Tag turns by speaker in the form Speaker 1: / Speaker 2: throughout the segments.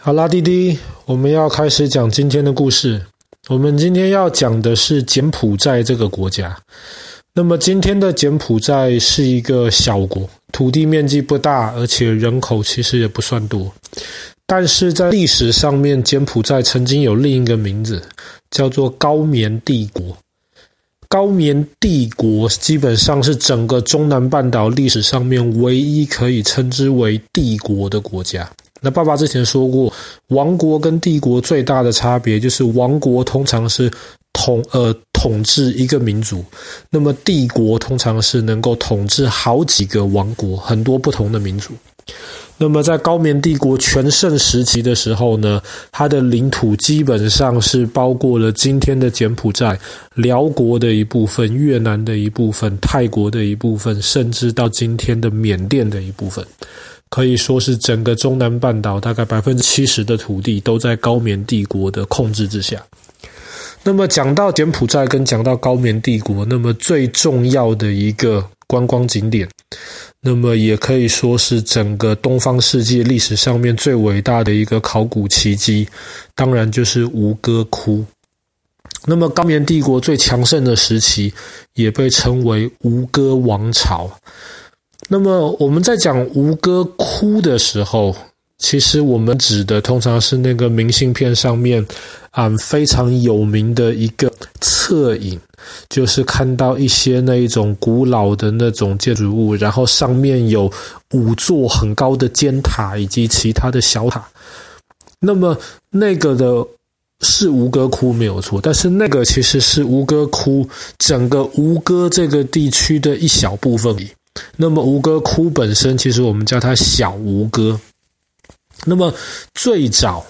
Speaker 1: 好啦，弟弟，我们要开始讲今天的故事。我们今天要讲的是柬埔寨这个国家。那么今天的柬埔寨是一个小国，土地面积不大，而且人口其实也不算多。但是在历史上面，柬埔寨曾经有另一个名字，叫做高棉帝国。高棉帝国基本上是整个中南半岛历史上面唯一可以称之为帝国的国家。那爸爸之前说过，王国跟帝国最大的差别就是王国通常是统呃统治一个民族，那么帝国通常是能够统治好几个王国，很多不同的民族。那么在高棉帝国全盛时期的时候呢，它的领土基本上是包括了今天的柬埔寨、寮国的一部分、越南的一部分、泰国的一部分，甚至到今天的缅甸的一部分。可以说是整个中南半岛大概百分之七十的土地都在高棉帝国的控制之下。那么讲到柬埔寨跟讲到高棉帝国，那么最重要的一个观光景点，那么也可以说是整个东方世界历史上面最伟大的一个考古奇迹，当然就是吴哥窟。那么高棉帝国最强盛的时期也被称为吴哥王朝。那么我们在讲吴哥窟的时候，其实我们指的通常是那个明信片上面啊、嗯、非常有名的一个侧影，就是看到一些那一种古老的那种建筑物，然后上面有五座很高的尖塔以及其他的小塔。那么那个的是吴哥窟没有错，但是那个其实是吴哥窟整个吴哥这个地区的一小部分里。那么吴哥窟本身，其实我们叫它小吴哥。那么最早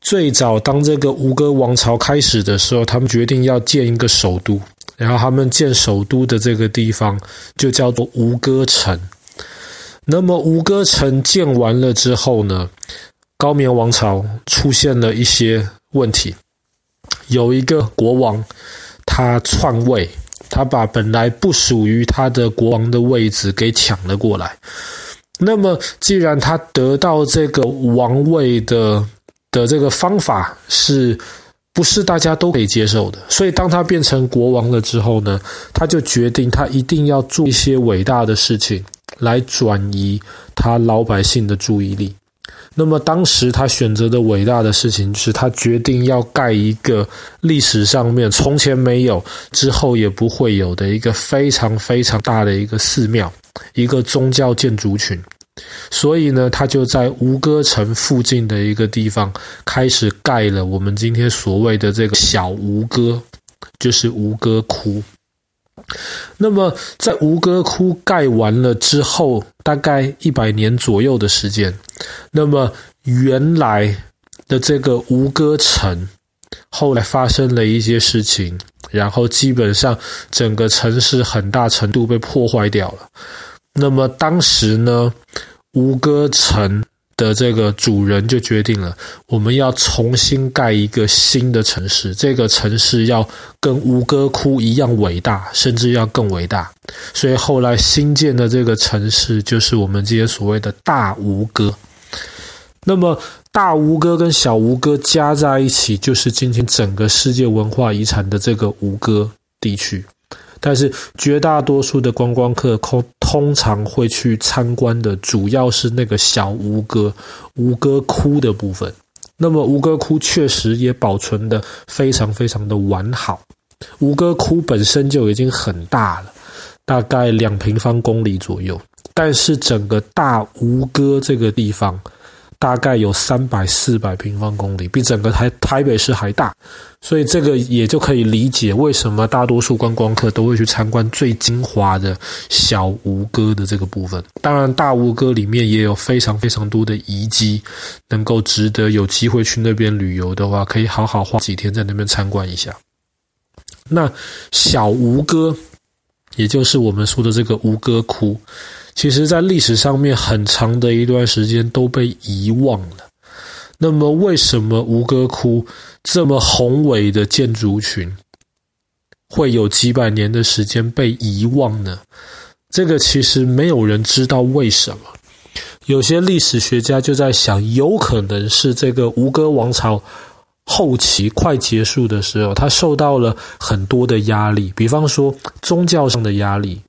Speaker 1: 最早，当这个吴哥王朝开始的时候，他们决定要建一个首都，然后他们建首都的这个地方就叫做吴哥城。那么吴哥城建完了之后呢，高棉王朝出现了一些问题，有一个国王他篡位。他把本来不属于他的国王的位置给抢了过来。那么，既然他得到这个王位的的这个方法是不是大家都可以接受的？所以，当他变成国王了之后呢，他就决定他一定要做一些伟大的事情来转移他老百姓的注意力。那么当时他选择的伟大的事情，是他决定要盖一个历史上面从前没有、之后也不会有的一个非常非常大的一个寺庙，一个宗教建筑群。所以呢，他就在吴哥城附近的一个地方开始盖了我们今天所谓的这个小吴哥，就是吴哥窟。那么，在吴哥窟盖完了之后，大概一百年左右的时间，那么原来的这个吴哥城，后来发生了一些事情，然后基本上整个城市很大程度被破坏掉了。那么当时呢，吴哥城。的这个主人就决定了，我们要重新盖一个新的城市。这个城市要跟吴哥窟一样伟大，甚至要更伟大。所以后来新建的这个城市就是我们这些所谓的大吴哥。那么大吴哥跟小吴哥加在一起，就是今天整个世界文化遗产的这个吴哥地区。但是绝大多数的观光客通通常会去参观的，主要是那个小吴哥、吴哥窟的部分。那么吴哥窟确实也保存得非常非常的完好。吴哥窟本身就已经很大了，大概两平方公里左右。但是整个大吴哥这个地方，大概有三百四百平方公里，比整个台台北市还大，所以这个也就可以理解为什么大多数观光客都会去参观最精华的小吴哥的这个部分。当然，大吴哥里面也有非常非常多的遗迹，能够值得有机会去那边旅游的话，可以好好花几天在那边参观一下。那小吴哥，也就是我们说的这个吴哥窟。其实，在历史上面很长的一段时间都被遗忘了。那么，为什么吴哥窟这么宏伟的建筑群会有几百年的时间被遗忘呢？这个其实没有人知道为什么。有些历史学家就在想，有可能是这个吴哥王朝后期快结束的时候，他受到了很多的压力，比方说宗教上的压力。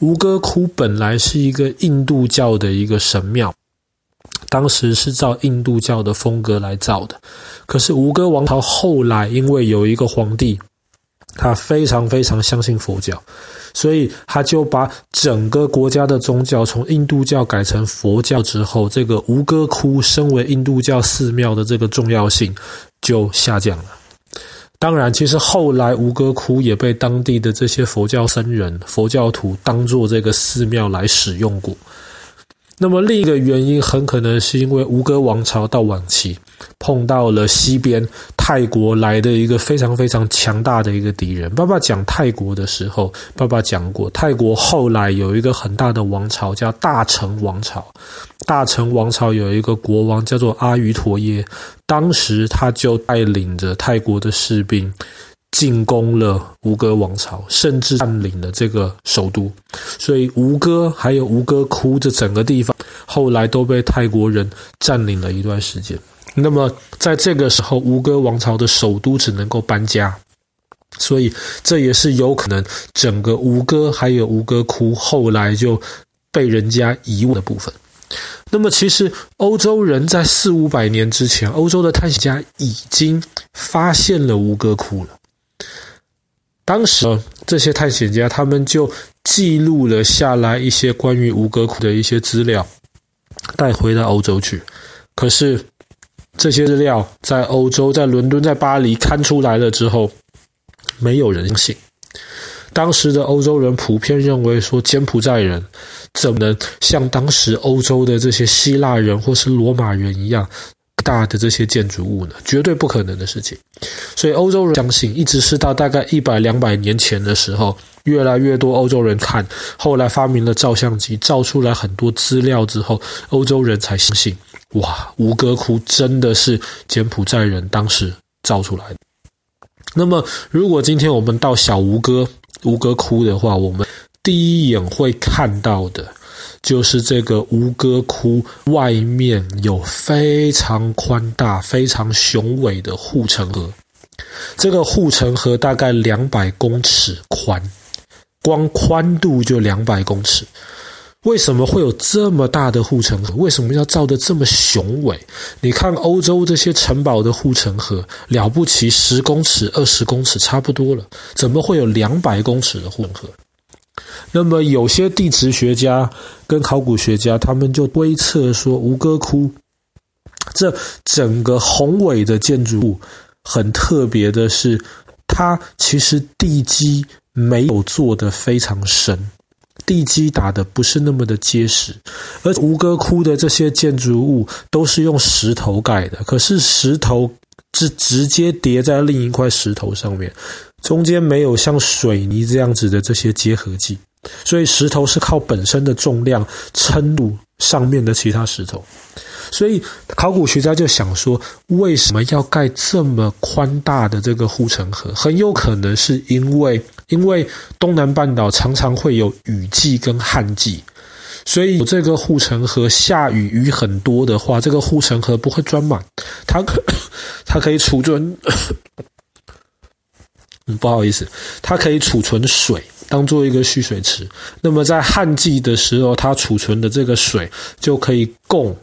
Speaker 1: 吴哥窟本来是一个印度教的一个神庙，当时是照印度教的风格来造的。可是吴哥王朝后来因为有一个皇帝，他非常非常相信佛教，所以他就把整个国家的宗教从印度教改成佛教之后，这个吴哥窟身为印度教寺庙的这个重要性就下降了。当然，其实后来吴哥窟也被当地的这些佛教僧人、佛教徒当做这个寺庙来使用过。那么另一个原因，很可能是因为吴哥王朝到晚期碰到了西边泰国来的一个非常非常强大的一个敌人。爸爸讲泰国的时候，爸爸讲过，泰国后来有一个很大的王朝叫大成王朝。大成王朝有一个国王叫做阿瑜陀耶，当时他就带领着泰国的士兵进攻了吴哥王朝，甚至占领了这个首都。所以吴哥还有吴哥窟这整个地方，后来都被泰国人占领了一段时间。那么在这个时候，吴哥王朝的首都只能够搬家，所以这也是有可能整个吴哥还有吴哥窟后来就被人家遗忘的部分。那么，其实欧洲人在四五百年之前，欧洲的探险家已经发现了吴哥窟了。当时，这些探险家他们就记录了下来一些关于吴哥窟的一些资料，带回到欧洲去。可是，这些资料在欧洲、在伦敦、在巴黎刊出来了之后，没有人相信。当时的欧洲人普遍认为说，柬埔寨人怎么能像当时欧洲的这些希腊人或是罗马人一样大的这些建筑物呢？绝对不可能的事情。所以欧洲人相信，一直是到大概一百两百年前的时候，越来越多欧洲人看，后来发明了照相机，照出来很多资料之后，欧洲人才相信，哇，吴哥窟真的是柬埔寨人当时造出来的。那么，如果今天我们到小吴哥，吴哥窟的话，我们第一眼会看到的，就是这个吴哥窟外面有非常宽大、非常雄伟的护城河。这个护城河大概两百公尺宽，光宽度就两百公尺。为什么会有这么大的护城河？为什么要造得这么雄伟？你看欧洲这些城堡的护城河，了不起十公尺、二十公尺差不多了，怎么会有两百公尺的护城河？那么有些地质学家跟考古学家，他们就推测说，吴哥窟这整个宏伟的建筑物很特别的是，它其实地基没有做得非常深。地基打得不是那么的结实，而吴哥窟的这些建筑物都是用石头盖的，可是石头是直接叠在另一块石头上面，中间没有像水泥这样子的这些结合剂，所以石头是靠本身的重量撑住上面的其他石头。所以考古学家就想说，为什么要盖这么宽大的这个护城河？很有可能是因为，因为东南半岛常常会有雨季跟旱季，所以这个护城河下雨雨很多的话，这个护城河不会装满，它它可以储存。不好意思，它可以储存水，当做一个蓄水池。那么在旱季的时候，它储存的这个水就可以供。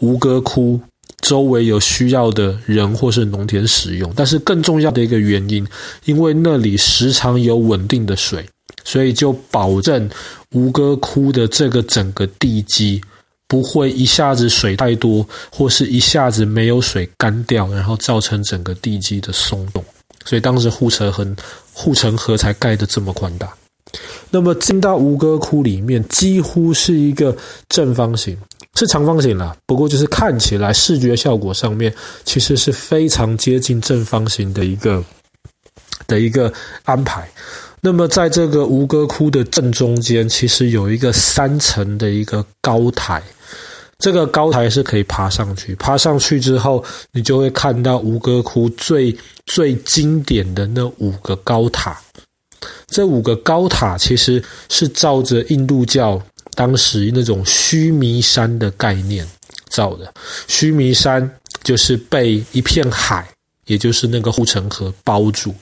Speaker 1: 吴哥窟周围有需要的人或是农田使用，但是更重要的一个原因，因为那里时常有稳定的水，所以就保证吴哥窟的这个整个地基不会一下子水太多，或是一下子没有水干掉，然后造成整个地基的松动。所以当时护城河护城河才盖得这么宽大。那么进到吴哥窟里面，几乎是一个正方形。是长方形啦，不过就是看起来视觉效果上面，其实是非常接近正方形的一个的一个安排。那么在这个吴哥窟的正中间，其实有一个三层的一个高台，这个高台是可以爬上去。爬上去之后，你就会看到吴哥窟最最经典的那五个高塔。这五个高塔其实是照着印度教。当时那种须弥山的概念造的。须弥山就是被一片海，也就是那个护城河包住，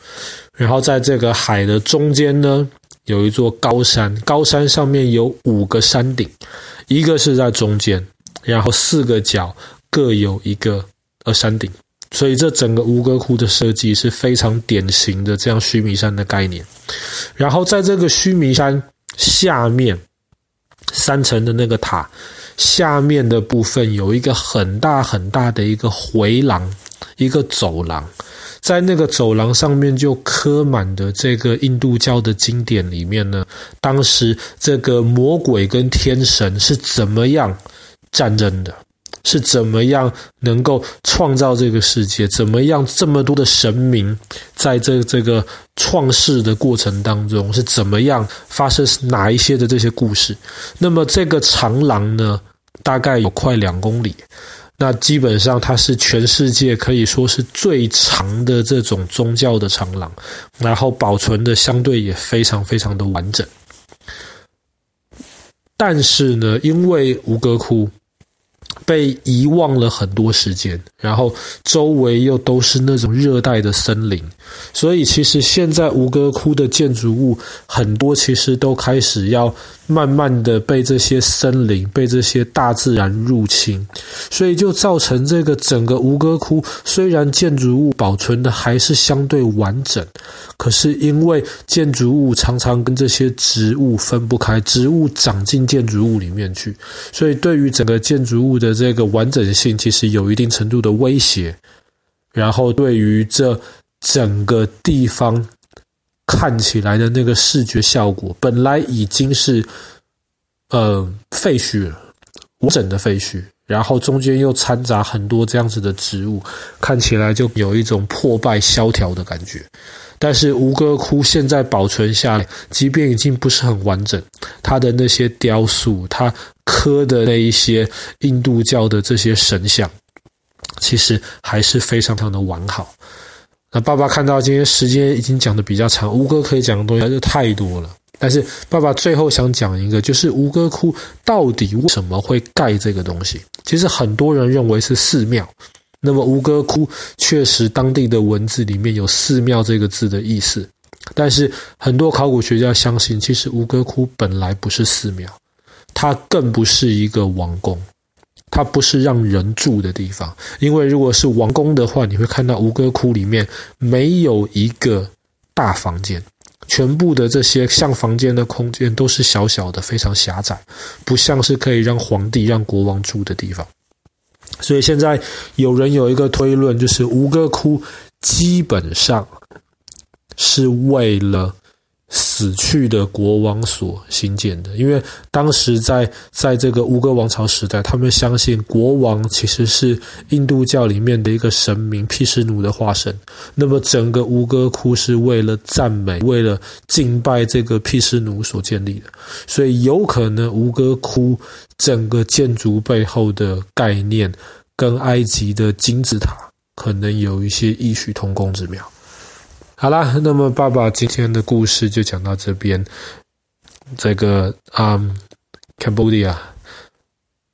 Speaker 1: 然后在这个海的中间呢，有一座高山，高山上面有五个山顶，一个是在中间，然后四个角各有一个呃山顶。所以，这整个吴哥窟的设计是非常典型的这样须弥山的概念。然后，在这个须弥山下面三层的那个塔下面的部分，有一个很大很大的一个回廊，一个走廊。在那个走廊上面就刻满的这个印度教的经典里面呢，当时这个魔鬼跟天神是怎么样战争的？是怎么样能够创造这个世界？怎么样这么多的神明在这这个创世的过程当中是怎么样发生哪一些的这些故事？那么这个长廊呢，大概有快两公里，那基本上它是全世界可以说是最长的这种宗教的长廊，然后保存的相对也非常非常的完整。但是呢，因为吴哥窟。被遗忘了很多时间，然后周围又都是那种热带的森林，所以其实现在吴哥窟的建筑物很多，其实都开始要慢慢的被这些森林、被这些大自然入侵，所以就造成这个整个吴哥窟虽然建筑物保存的还是相对完整，可是因为建筑物常常跟这些植物分不开，植物长进建筑物里面去，所以对于整个建筑物的这个完整性，其实有一定程度的威胁。然后对于这整个地方。看起来的那个视觉效果，本来已经是呃废墟了，完整的废墟，然后中间又掺杂很多这样子的植物，看起来就有一种破败萧条的感觉。但是吴哥窟现在保存下来，即便已经不是很完整，它的那些雕塑，它刻的那一些印度教的这些神像，其实还是非常非常的完好。那爸爸看到今天时间已经讲的比较长，吴哥可以讲的东西还是太多了。但是爸爸最后想讲一个，就是吴哥窟到底为什么会盖这个东西？其实很多人认为是寺庙。那么吴哥窟确实当地的文字里面有寺庙这个字的意思，但是很多考古学家相信，其实吴哥窟本来不是寺庙，它更不是一个王宫。它不是让人住的地方，因为如果是王宫的话，你会看到吴哥窟里面没有一个大房间，全部的这些像房间的空间都是小小的，非常狭窄，不像是可以让皇帝、让国王住的地方。所以现在有人有一个推论，就是吴哥窟基本上是为了。死去的国王所兴建的，因为当时在在这个吴哥王朝时代，他们相信国王其实是印度教里面的一个神明毗湿奴的化身。那么整个吴哥窟是为了赞美、为了敬拜这个毗湿奴所建立的，所以有可能吴哥窟整个建筑背后的概念跟埃及的金字塔可能有一些异曲同工之妙。好啦，那么爸爸今天的故事就讲到这边。这个啊、，Cambodia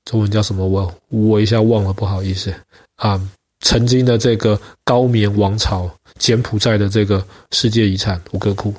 Speaker 1: 中文叫什么？我我一下忘了，不好意思啊。曾经的这个高棉王朝，柬埔寨的这个世界遗产吴哥窟。